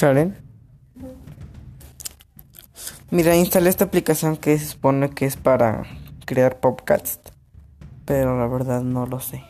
Karen. Mira, instalé esta aplicación que se supone que es para crear podcasts. Pero la verdad no lo sé.